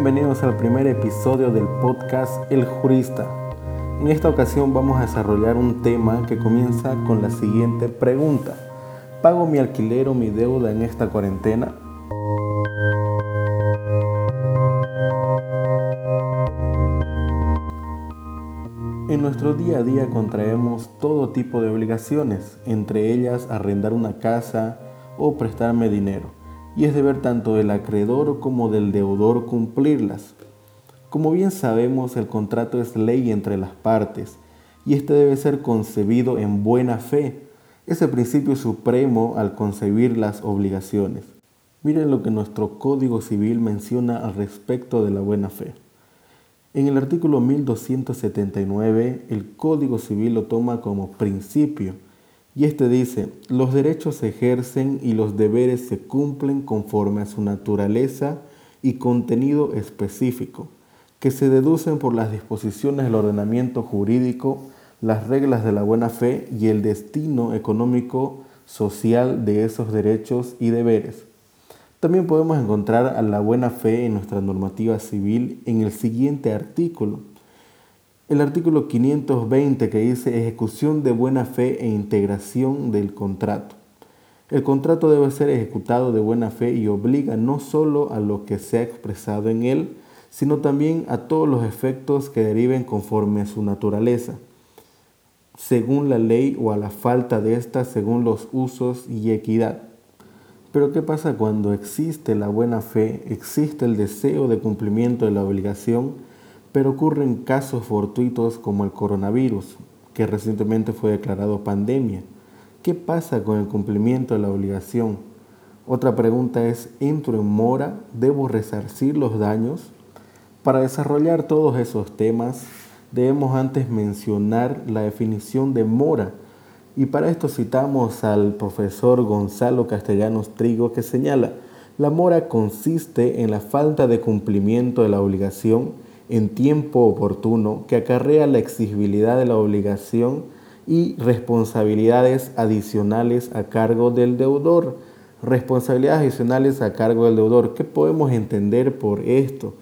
bienvenidos al primer episodio del podcast El Jurista. En esta ocasión vamos a desarrollar un tema que comienza con la siguiente pregunta. ¿Pago mi alquiler o mi deuda en esta cuarentena? En nuestro día a día contraemos todo tipo de obligaciones, entre ellas arrendar una casa o prestarme dinero y es deber tanto del acreedor como del deudor cumplirlas. Como bien sabemos, el contrato es ley entre las partes y este debe ser concebido en buena fe. Es el principio supremo al concebir las obligaciones. Miren lo que nuestro Código Civil menciona al respecto de la buena fe. En el artículo 1279, el Código Civil lo toma como principio y este dice, los derechos se ejercen y los deberes se cumplen conforme a su naturaleza y contenido específico, que se deducen por las disposiciones del ordenamiento jurídico, las reglas de la buena fe y el destino económico social de esos derechos y deberes. También podemos encontrar a la buena fe en nuestra normativa civil en el siguiente artículo, el artículo 520 que dice ejecución de buena fe e integración del contrato. El contrato debe ser ejecutado de buena fe y obliga no solo a lo que se ha expresado en él, sino también a todos los efectos que deriven conforme a su naturaleza, según la ley o a la falta de ésta según los usos y equidad. Pero ¿qué pasa cuando existe la buena fe, existe el deseo de cumplimiento de la obligación? Pero ocurren casos fortuitos como el coronavirus, que recientemente fue declarado pandemia. ¿Qué pasa con el cumplimiento de la obligación? Otra pregunta es, ¿entro en mora? ¿Debo resarcir los daños? Para desarrollar todos esos temas, debemos antes mencionar la definición de mora. Y para esto citamos al profesor Gonzalo Castellanos Trigo que señala, la mora consiste en la falta de cumplimiento de la obligación en tiempo oportuno que acarrea la exigibilidad de la obligación y responsabilidades adicionales a cargo del deudor. Responsabilidades adicionales a cargo del deudor. ¿Qué podemos entender por esto?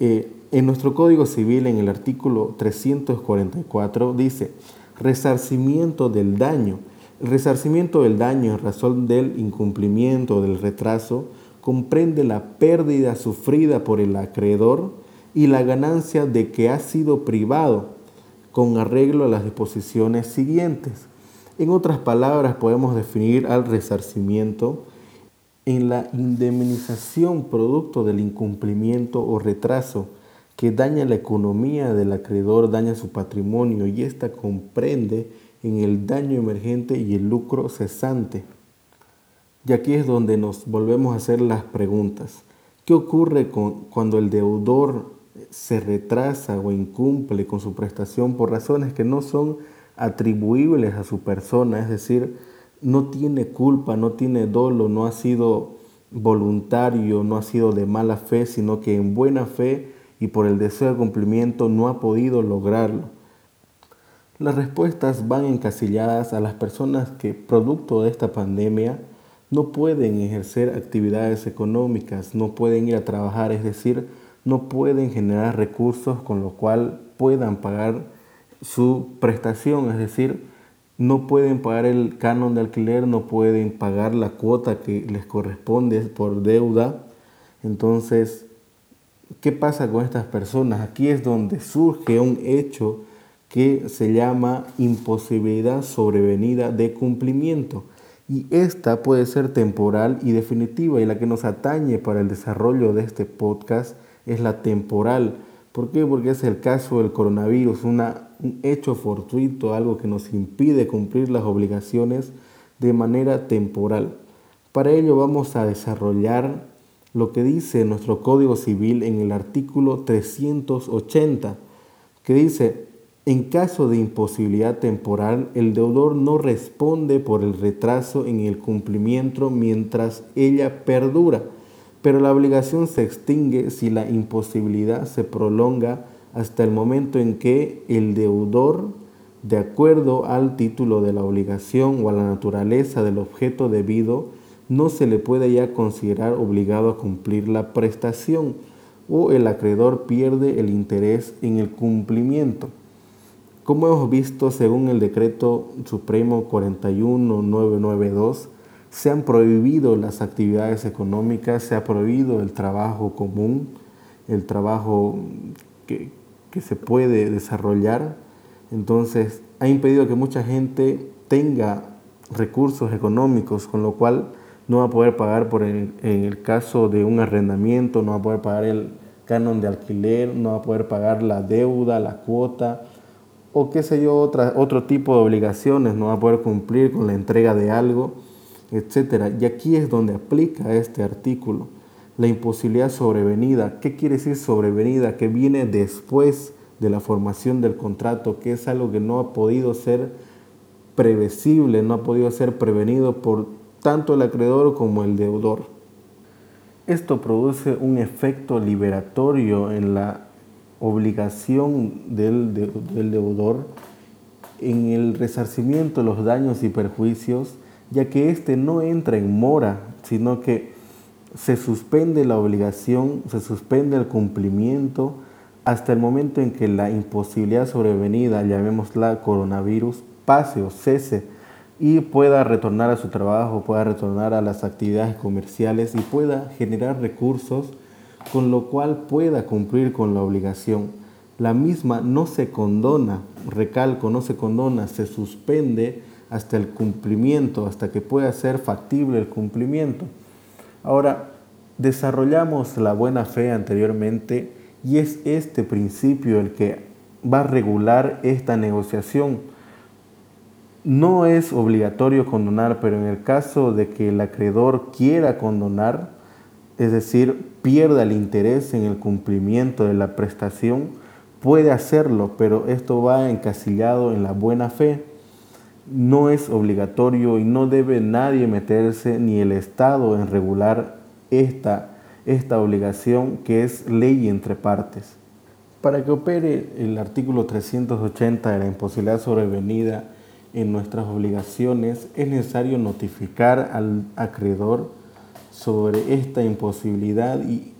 Eh, en nuestro Código Civil, en el artículo 344, dice resarcimiento del daño. El resarcimiento del daño en razón del incumplimiento del retraso comprende la pérdida sufrida por el acreedor y la ganancia de que ha sido privado con arreglo a las disposiciones siguientes. En otras palabras, podemos definir al resarcimiento en la indemnización producto del incumplimiento o retraso que daña la economía del acreedor, daña su patrimonio y ésta comprende en el daño emergente y el lucro cesante. Y aquí es donde nos volvemos a hacer las preguntas. ¿Qué ocurre con, cuando el deudor se retrasa o incumple con su prestación por razones que no son atribuibles a su persona, es decir, no tiene culpa, no tiene dolo, no ha sido voluntario, no ha sido de mala fe, sino que en buena fe y por el deseo de cumplimiento no ha podido lograrlo. Las respuestas van encasilladas a las personas que, producto de esta pandemia, no pueden ejercer actividades económicas, no pueden ir a trabajar, es decir, no pueden generar recursos con lo cual puedan pagar su prestación, es decir, no pueden pagar el canon de alquiler, no pueden pagar la cuota que les corresponde por deuda. Entonces, ¿qué pasa con estas personas? Aquí es donde surge un hecho que se llama imposibilidad sobrevenida de cumplimiento. Y esta puede ser temporal y definitiva y la que nos atañe para el desarrollo de este podcast es la temporal. ¿Por qué? Porque es el caso del coronavirus, una, un hecho fortuito, algo que nos impide cumplir las obligaciones de manera temporal. Para ello vamos a desarrollar lo que dice nuestro Código Civil en el artículo 380, que dice, en caso de imposibilidad temporal, el deudor no responde por el retraso en el cumplimiento mientras ella perdura pero la obligación se extingue si la imposibilidad se prolonga hasta el momento en que el deudor, de acuerdo al título de la obligación o a la naturaleza del objeto debido, no se le puede ya considerar obligado a cumplir la prestación. o el acreedor pierde el interés en el cumplimiento. Como hemos visto, según el decreto supremo 41992, se han prohibido las actividades económicas, se ha prohibido el trabajo común, el trabajo que, que se puede desarrollar. Entonces, ha impedido que mucha gente tenga recursos económicos, con lo cual no va a poder pagar por en el caso de un arrendamiento, no va a poder pagar el canon de alquiler, no va a poder pagar la deuda, la cuota o qué sé yo, otra, otro tipo de obligaciones, no va a poder cumplir con la entrega de algo, etc. Y aquí es donde aplica este artículo, la imposibilidad sobrevenida. ¿Qué quiere decir sobrevenida? Que viene después de la formación del contrato, que es algo que no ha podido ser previsible, no ha podido ser prevenido por tanto el acreedor como el deudor. Esto produce un efecto liberatorio en la obligación del, deudor en el resarcimiento de los daños y perjuicios, ya que éste no entra en mora, sino que se suspende la obligación, se suspende el cumplimiento hasta el momento en que la imposibilidad sobrevenida, llamémosla coronavirus, pase o cese y pueda retornar a su trabajo, pueda retornar a las actividades comerciales y pueda generar recursos con lo cual pueda cumplir con la obligación. La misma no se condona, recalco, no se condona, se suspende hasta el cumplimiento, hasta que pueda ser factible el cumplimiento. Ahora, desarrollamos la buena fe anteriormente y es este principio el que va a regular esta negociación. No es obligatorio condonar, pero en el caso de que el acreedor quiera condonar, es decir, pierda el interés en el cumplimiento de la prestación, puede hacerlo, pero esto va encasillado en la buena fe. No es obligatorio y no debe nadie meterse, ni el Estado, en regular esta, esta obligación que es ley entre partes. Para que opere el artículo 380 de la imposibilidad sobrevenida en nuestras obligaciones, es necesario notificar al acreedor sobre esta imposibilidad y,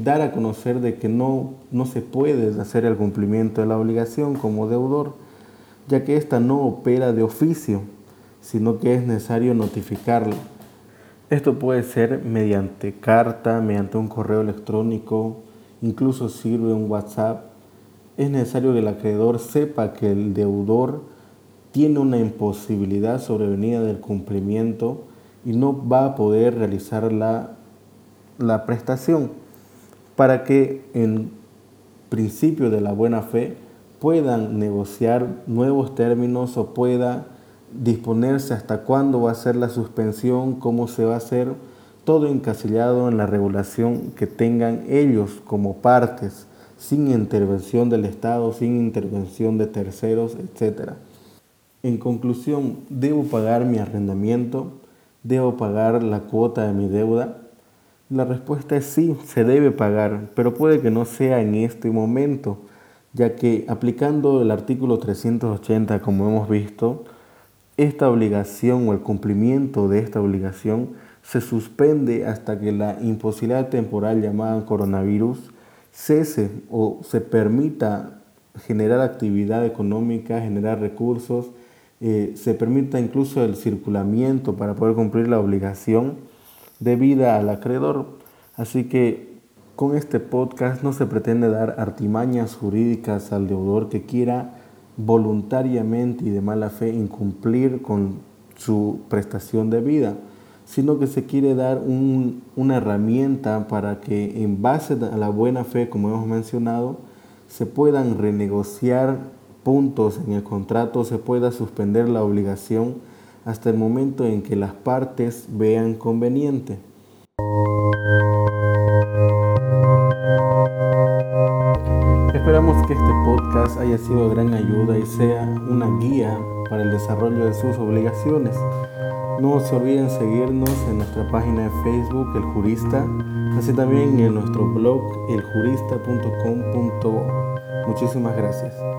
dar a conocer de que no, no se puede hacer el cumplimiento de la obligación como deudor, ya que ésta no opera de oficio, sino que es necesario notificarlo. Esto puede ser mediante carta, mediante un correo electrónico, incluso sirve un WhatsApp. Es necesario que el acreedor sepa que el deudor tiene una imposibilidad sobrevenida del cumplimiento y no va a poder realizar la, la prestación para que en principio de la buena fe puedan negociar nuevos términos o pueda disponerse hasta cuándo va a ser la suspensión, cómo se va a hacer, todo encasillado en la regulación que tengan ellos como partes, sin intervención del Estado, sin intervención de terceros, etc. En conclusión, ¿debo pagar mi arrendamiento? ¿Debo pagar la cuota de mi deuda? La respuesta es sí, se debe pagar, pero puede que no sea en este momento, ya que aplicando el artículo 380, como hemos visto, esta obligación o el cumplimiento de esta obligación se suspende hasta que la imposibilidad temporal llamada coronavirus cese o se permita generar actividad económica, generar recursos, eh, se permita incluso el circulamiento para poder cumplir la obligación debida al acreedor. Así que con este podcast no se pretende dar artimañas jurídicas al deudor que quiera voluntariamente y de mala fe incumplir con su prestación de vida, sino que se quiere dar una herramienta para que en base a la buena fe, como hemos mencionado, se puedan renegociar puntos en el contrato se pueda suspender la obligación hasta el momento en que las partes vean conveniente. Este podcast haya sido de gran ayuda y sea una guía para el desarrollo de sus obligaciones. No se olviden seguirnos en nuestra página de Facebook El Jurista, así también en nuestro blog eljurista.com.bo. Muchísimas gracias.